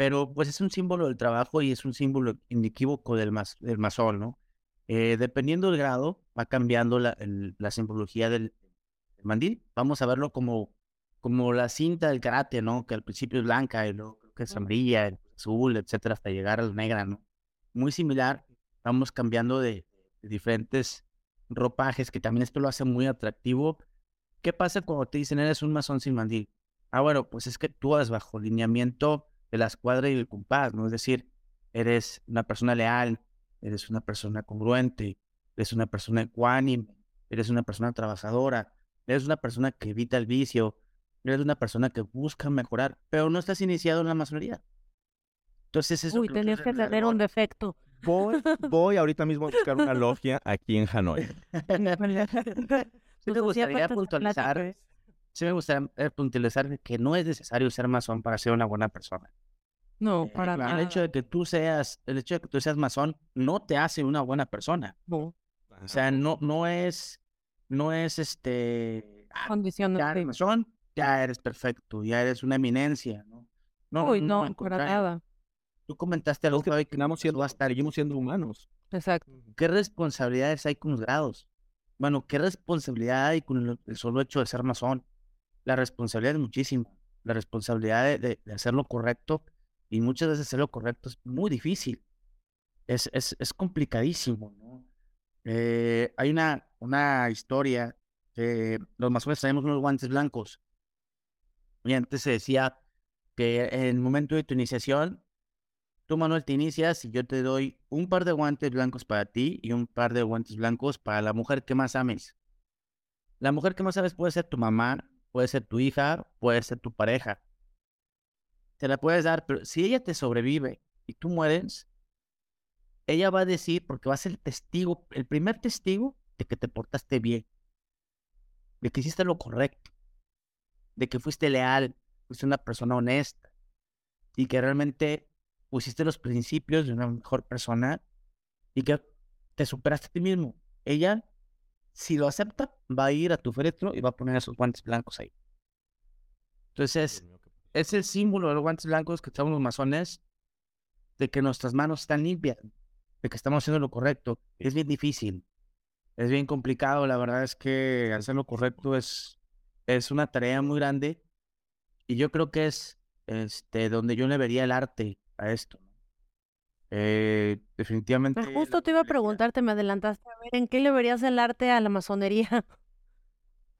Speaker 4: pero pues es un símbolo del trabajo y es un símbolo inequívoco del, del masón, ¿no? Eh, dependiendo del grado, va cambiando la, la simbología del, mandil. Vamos a verlo como, como la cinta del karate, ¿no? Que al principio es blanca y luego creo que es amarilla, azul, etcétera, hasta llegar a la negra, ¿no? Muy similar, vamos cambiando de, de diferentes ropajes, que también esto lo hace muy atractivo. ¿Qué pasa cuando te dicen eres un masón sin mandil? Ah, bueno, pues es que tú has bajo lineamiento de la escuadra y el compás, ¿no? Es decir, eres una persona leal, eres una persona congruente, eres una persona ecuánime, eres una persona trabajadora, eres una persona que evita el vicio, eres una persona que busca mejorar, pero no estás iniciado en la masonería.
Speaker 2: Entonces eso... Uy, tenías que tener un defecto.
Speaker 1: Voy, voy ahorita mismo a buscar una logia aquí en Hanoi.
Speaker 4: sí me gustaría puntualizar sí me gustaría eh, puntualizar que no es necesario ser masón para ser una buena persona.
Speaker 2: No, eh, para nada.
Speaker 4: El hecho de que tú seas, el hecho de que tú seas masón no te hace una buena persona. No. O sea, no, no es, no es este.
Speaker 2: Ah, Condición
Speaker 4: ya eres masón, ya eres perfecto, ya eres una eminencia, ¿no?
Speaker 2: No, Uy, no, para nada.
Speaker 4: Tú comentaste algo que que
Speaker 1: siendo, seguimos siendo humanos.
Speaker 2: Exacto.
Speaker 4: ¿Qué responsabilidades hay con los grados? Bueno, ¿qué responsabilidad hay con el solo hecho de ser masón? La responsabilidad es muchísima. La responsabilidad de, de, hacer lo correcto y muchas veces hacer lo correcto es muy difícil. Es, es, es complicadísimo, ¿no? Eh, hay una, una historia que los masones traemos unos guantes blancos. Y antes se decía que en el momento de tu iniciación, tú, Manuel, te inicias y yo te doy un par de guantes blancos para ti y un par de guantes blancos para la mujer que más ames. La mujer que más ames puede ser tu mamá, puede ser tu hija, puede ser tu pareja. Te la puedes dar, pero si ella te sobrevive y tú mueres, ella va a decir, porque va a ser el testigo, el primer testigo de que te portaste bien, de que hiciste lo correcto, de que fuiste leal, fuiste una persona honesta y que realmente pusiste los principios de una mejor persona y que te superaste a ti mismo. Ella si lo acepta, va a ir a tu féretro y va a poner esos guantes blancos ahí. Entonces, es el símbolo de los guantes blancos que estamos los masones, de que nuestras manos están limpias, de que estamos haciendo lo correcto. Es bien difícil, es bien complicado. La verdad es que hacer lo correcto es, es una tarea muy grande y yo creo que es este, donde yo le vería el arte a esto. Eh, definitivamente.
Speaker 2: Justo te iba a preguntarte, me adelantaste, a ver, ¿en qué le verías el arte a la masonería?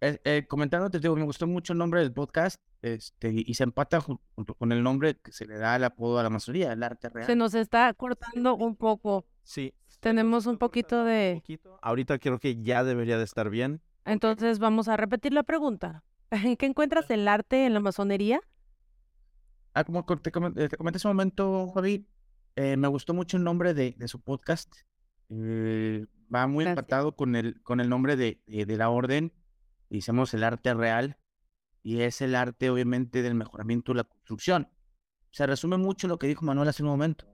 Speaker 4: Eh, eh, comentándote, digo, me gustó mucho el nombre del podcast este, y se empata junto con el nombre que se le da al apodo a la masonería, el arte real.
Speaker 2: Se nos está cortando un poco.
Speaker 1: Sí.
Speaker 2: Tenemos un poquito de...
Speaker 1: Ahorita creo que ya debería de estar bien.
Speaker 2: Entonces vamos a repetir la pregunta. ¿En qué encuentras el arte en la masonería?
Speaker 4: Ah, como te, comenté hace un momento, Javi, eh, me gustó mucho el nombre de, de su podcast. Eh, va muy empatado con el, con el nombre de, de, la orden. Hicimos el arte real y es el arte, obviamente, del mejoramiento de la construcción. Se resume mucho lo que dijo Manuel hace un momento.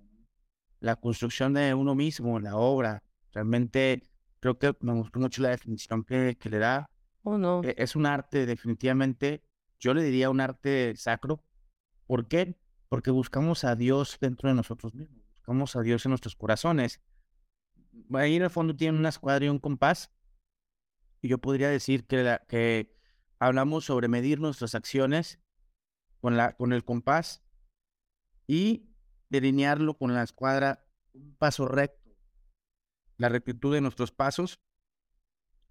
Speaker 4: La construcción de uno mismo, la obra. Realmente creo que me gustó mucho la definición que, que le da.
Speaker 2: Oh, no.
Speaker 4: E, es un arte, definitivamente, yo le diría un arte sacro. ¿Por qué? Porque buscamos a Dios dentro de nosotros mismos. Buscamos a Dios en nuestros corazones. Ahí en el fondo tiene una escuadra y un compás. Y yo podría decir que hablamos sobre medir nuestras acciones con, la, con el compás y delinearlo con la escuadra un paso recto, la rectitud de nuestros pasos.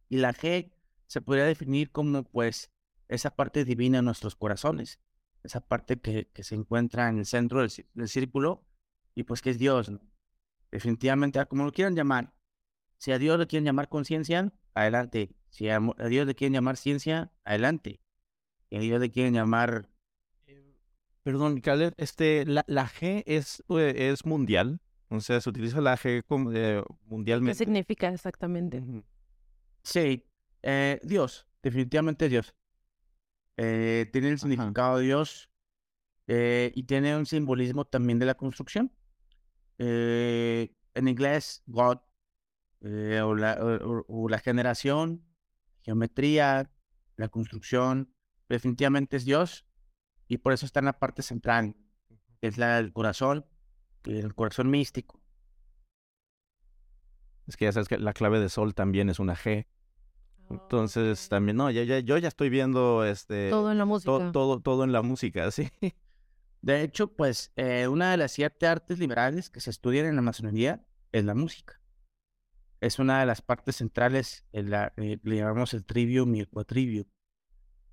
Speaker 4: Y la G se podría definir como pues esa parte divina en nuestros corazones, esa parte que, que se encuentra en el centro del, del, círculo y pues que es Dios. ¿no? Definitivamente, como lo quieran llamar, si a Dios le quieren llamar conciencia, adelante. Si a, Dios le quieren llamar ciencia, adelante. Si a Dios le quieren llamar...
Speaker 3: Perdón, Caleb, este, la, la G es, eh, es mundial. O sea, se utiliza la G como, eh, mundialmente.
Speaker 2: ¿Qué significa exactamente?
Speaker 4: Sí, eh, Dios, definitivamente Dios. Tiene el significado de Dios y tiene un simbolismo también de la construcción. en inglés, God eh, o, la, o, la generación, geometría, la construcción, definitivamente es Dios y por eso está en la parte central, que es la del corazón, el corazón místico.
Speaker 3: Es que ya sabes que la clave de sol también es una G. Entonces también, no, ya, ya, yo ya estoy viendo este...
Speaker 2: Todo en la música.
Speaker 3: todo, todo en la música, sí.
Speaker 4: De hecho, pues eh, una de las siete artes liberales que se estudian en la masonería es la música es una de las partes centrales, en la, eh, le llamamos el trivium y el quatrivium.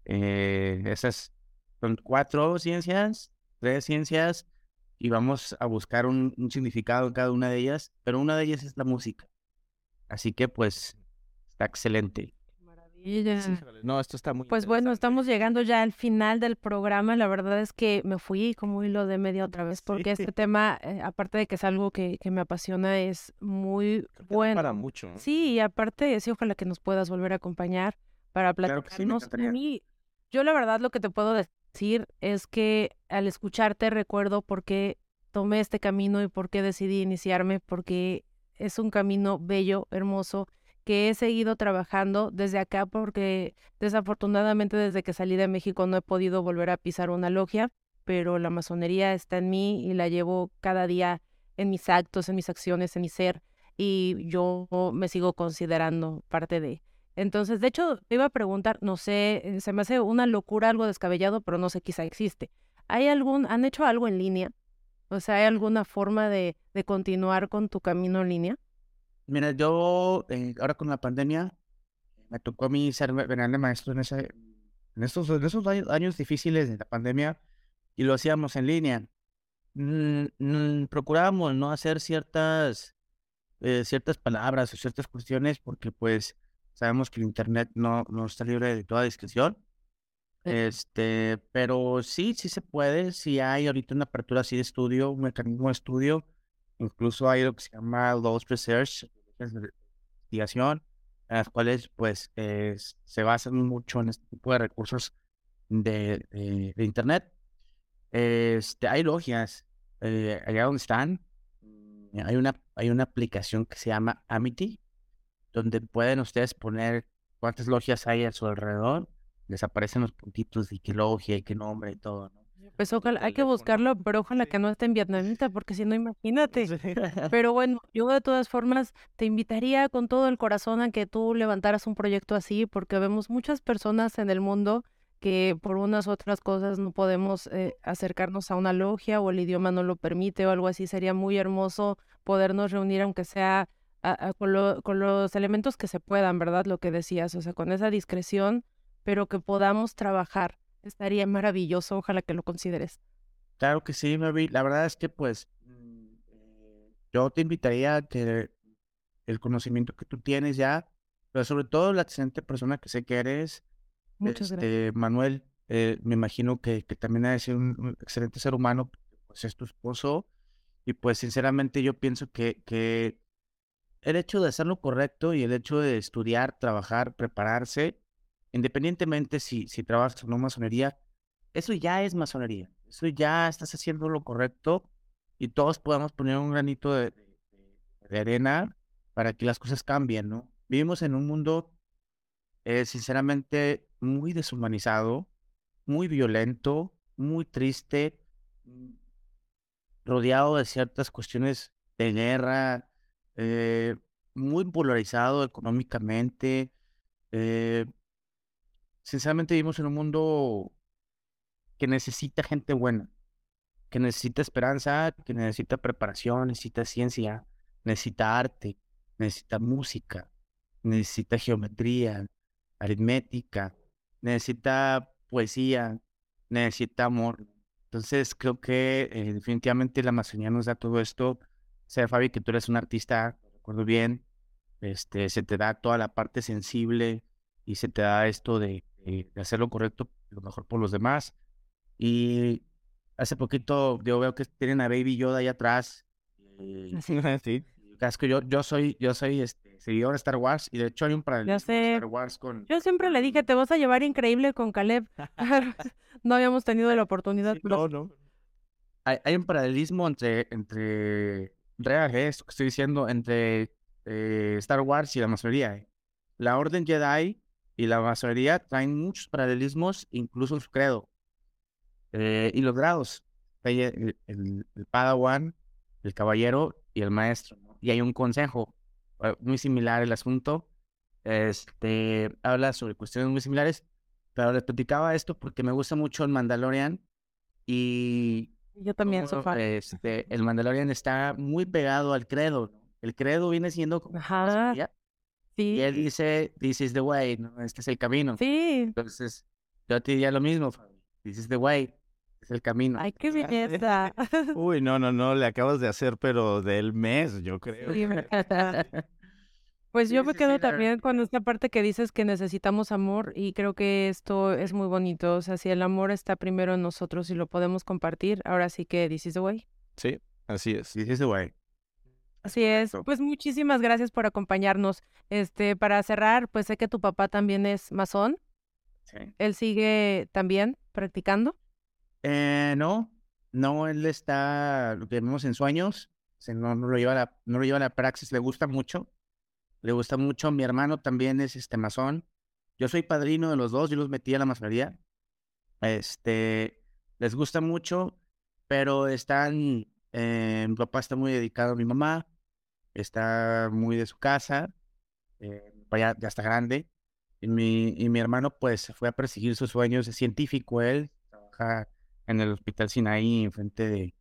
Speaker 4: Eh, esas son cuatro ciencias, tres ciencias, y vamos a buscar un, significado en cada una de ellas, pero una de ellas es la música. Así que pues está excelente.
Speaker 3: No, esto está muy.
Speaker 2: Pues bueno, estamos llegando ya al final del programa. La verdad es que me fui como hilo de media otra vez, porque este tema, eh, aparte de que es algo que, que me apasiona, es muy bueno.
Speaker 3: Para mucho.
Speaker 2: Sí, y aparte, sí, ojalá que nos puedas volver a acompañar para platicarnos. Claro yo la verdad lo que te puedo decir es que al escucharte recuerdo por qué tomé este camino y por qué decidí iniciarme, porque es un camino bello, hermoso que he seguido trabajando desde acá porque desafortunadamente desde que salí de México no he podido volver a pisar una logia, pero la masonería está en mí y la llevo cada día en mis actos, en mis acciones, en mi ser y yo me sigo considerando parte de. Entonces, de hecho, te iba a preguntar, no sé, eh, se me hace una locura algo descabellado, pero no sé, quizá existe. ¿Hay algún, han hecho algo en línea? O sea, ¿hay alguna forma de, de continuar con tu camino en línea?
Speaker 4: Mira, yo eh, ahora con la pandemia me tocó a mí ser de maestro en, ese, en, estos, en esos años difíciles de la pandemia y lo hacíamos en línea. Mm, procurábamos no hacer ciertas, eh, ciertas palabras o ciertas cuestiones porque pues sabemos que el internet no, no está libre de toda discreción. Este, pero sí, sí se puede, si hay ahorita una apertura así de estudio, un mecanismo de estudio, incluso hay lo que se llama Lost Research, de investigación, en las cuales pues se basan mucho en este tipo de recursos de, de, Internet. Este, hay logias, eh, allá donde están, mm, hay una, hay una aplicación que se llama Amity, donde pueden ustedes poner cuántas logias hay a su alrededor, les aparecen los puntitos de qué logia y qué nombre y todo, ¿no?
Speaker 2: Pues ojalá, hay que buscarlo, pero ojalá que no esté en vietnamita, porque si no, imagínate. Pero bueno, yo de todas formas te invitaría con todo el corazón a que tú levantaras un proyecto así, porque vemos muchas personas en el mundo que por unas otras cosas no podemos eh, acercarnos a una logia o el idioma no lo permite o algo así. Sería muy hermoso podernos reunir, aunque sea con, con los elementos que se puedan, ¿verdad? Lo que decías, o sea, con esa discreción, pero que podamos trabajar Estaría maravilloso, ojalá que lo consideres.
Speaker 4: Claro que sí, Mary. La verdad es que pues mm, eh, yo te invitaría a que el conocimiento que tú tienes ya, pero sobre todo la excelente persona que sé que eres,
Speaker 2: Muchas
Speaker 4: este, Manuel, eh, me imagino que, que también ha de ser un, un excelente ser humano, pues es tu esposo, y pues sinceramente yo pienso que, que el hecho de hacer lo correcto y el hecho de estudiar, trabajar, prepararse, independientemente si, si trabajas o no masonería, eso ya es masonería. Eso ya estás haciendo lo correcto y todos podamos poner un granito de, de arena para que las cosas cambien, ¿no? Vivimos en un mundo, eh, sinceramente, muy deshumanizado, muy violento, muy triste, mm, rodeado de ciertas cuestiones de guerra, eh, muy polarizado económicamente. eh, sinceramente vivimos en un mundo que necesita gente buena, que necesita esperanza, que necesita preparación, necesita ciencia, necesita arte, necesita música, necesita geometría, aritmética, necesita poesía, necesita amor. Entonces creo que eh, definitivamente la Amazonía nos da todo esto. Sé, Fabi, que tú eres un artista, recuerdo bien, este, se te da toda la parte sensible y se te da esto de, de- de hacer lo correcto, lo mejor por los demás. Y hace poquito yo veo que tienen a Baby Yoda ahí atrás. y-
Speaker 2: Así.
Speaker 3: sí.
Speaker 4: es que yo, yo soy, yo soy este, seguidor de Star Wars y de hecho hay un paralelismo de
Speaker 2: sé.
Speaker 4: Star Wars con...
Speaker 2: Yo siempre le dije, te vas a llevar increíble con Caleb. no habíamos tenido la oportunidad. pero-
Speaker 3: No, no.
Speaker 4: hay, hay un paralelismo entre, entre real, eh, esto que estoy diciendo, entre eh, Star Wars y la masonería. eh. La Orden Jedi y la masonería traen muchos paralelismos, incluso en su credo. Eh, y los grados. El, el- el Padawan, el caballero y el maestro. ¿no? Y hay un consejo eh, muy similar el asunto. Este, habla sobre cuestiones muy similares, pero les platicaba esto porque me gusta mucho el Mandalorian y
Speaker 2: Yo también soy fan.
Speaker 4: este, el Mandalorian está muy pegado al credo. El credo viene siendo como
Speaker 2: Ajá.
Speaker 4: Masonería, y
Speaker 2: Sí,
Speaker 4: él dice, this is the way, ¿no? este es el camino.
Speaker 2: sí.
Speaker 4: Entonces, yo te diría lo mismo, Fabi. This is the way, es el camino.
Speaker 2: Ay, qué belleza.
Speaker 3: Uy, no, no, no, le acabas de hacer, pero del mes, yo creo.
Speaker 2: Sí. Pues yo
Speaker 4: Sí,
Speaker 2: me
Speaker 4: sí,
Speaker 2: quedo
Speaker 4: sí,
Speaker 2: también con esta parte que dices que necesitamos amor y creo que esto es muy bonito. O sea, si el amor está primero en nosotros y lo podemos compartir, ahora sí que this is the way.
Speaker 3: Sí, así es.
Speaker 4: This is the way.
Speaker 2: Así es. Pues muchísimas gracias por acompañarnos. Este, para cerrar, pues sé que tu papá también es masón.
Speaker 4: Sí.
Speaker 2: Él sigue también practicando.
Speaker 4: Eh, no, no, él está, lo que vemos en sueños, no, no lo lleva a la, no lo lleva a la praxis, le gusta mucho, le gusta mucho, mi hermano también es este masón, yo soy padrino de los dos, yo los metí a la masonería, este, les gusta mucho, pero están, eh, mi papá está muy dedicado a mi mamá, está muy de su casa, eh, ya, ya está grande, y mi, y mi hermano pues se fue a perseguir sus sueños, es científico él, trabaja en el Hospital Sinaí, enfrente de,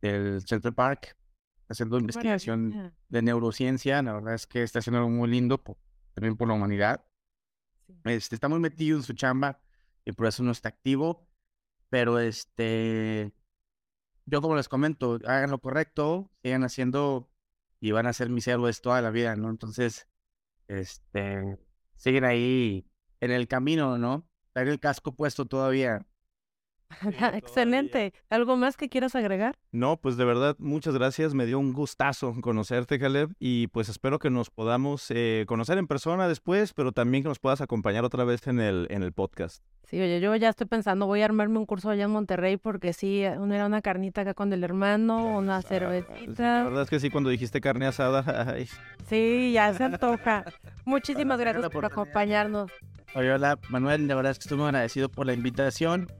Speaker 4: del Central Park, haciendo investigación
Speaker 2: Maravilla.
Speaker 4: de neurociencia. La verdad es que está haciendo algo muy lindo po- también por la humanidad.
Speaker 2: Sí.
Speaker 4: Este, está muy metido en su chamba y por eso no está activo. Pero este, yo como les comento, hagan lo correcto, sigan haciendo y van a ser mis héroes toda la vida, ¿no? Entonces, este, siguen ahí en el camino, ¿no? Traer el casco puesto todavía.
Speaker 2: Excelente. ¿Algo más que quieras agregar?
Speaker 3: No, pues de verdad, muchas gracias. Me dio un gustazo conocerte, Caleb. Y pues espero que nos podamos eh, conocer en persona después, pero también que nos puedas acompañar otra vez en el, en el podcast.
Speaker 2: Sí, oye, yo ya estoy pensando, voy a armarme un curso allá en Monterrey porque sí, una era una carnita acá con el hermano, una
Speaker 3: Sí, La
Speaker 2: cervecita.
Speaker 3: verdad es que sí, cuando dijiste carne asada, ay,
Speaker 2: Sí, ya se antoja. Muchísimas gracias por acompañarnos.
Speaker 4: Oye, hola, Manuel, la verdad es que estoy muy agradecido por la invitación.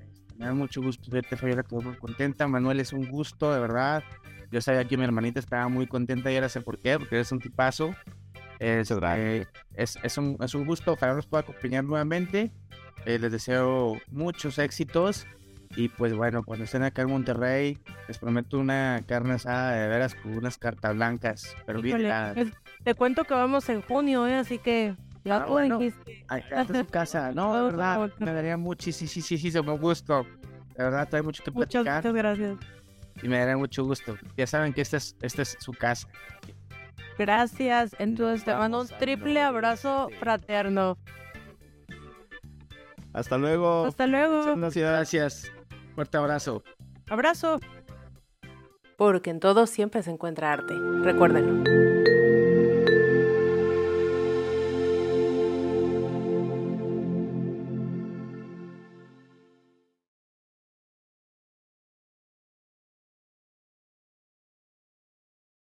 Speaker 4: Me da mucho gusto verte, Fabiola, estoy muy contenta. Manuel, es un gusto, de verdad. Yo sabía que mi hermanita estaba muy contenta y ahora sé por qué, porque eres un tipazo.
Speaker 3: Gracias.
Speaker 4: Eh, es, es, un, es un gusto, ojalá nos pueda acompañar nuevamente. Eh, les deseo muchos éxitos. Y pues bueno, cuando estén acá en Monterrey, les prometo una carne asada de veras con unas cartas blancas. Pero bien
Speaker 2: te cuento que vamos en junio, ¿eh? así que ya
Speaker 4: Ah,
Speaker 2: tú
Speaker 4: bueno.
Speaker 2: dijiste.
Speaker 4: Acá está su casa. No, de verdad, me daría muchísimo gusto. De verdad, trae mucho que
Speaker 2: Muchas,
Speaker 4: platicar
Speaker 2: muchas gracias.
Speaker 4: y me daría mucho gusto. Ya saben que esta es, esta es su casa.
Speaker 2: Gracias. Entonces te mando un triple abrazo fraterno.
Speaker 3: Hasta luego.
Speaker 2: Hasta luego.
Speaker 3: Gracias.
Speaker 4: Gracias. Fuerte abrazo.
Speaker 2: Abrazo. Porque en todo siempre se encuentra arte. Recuérdenlo.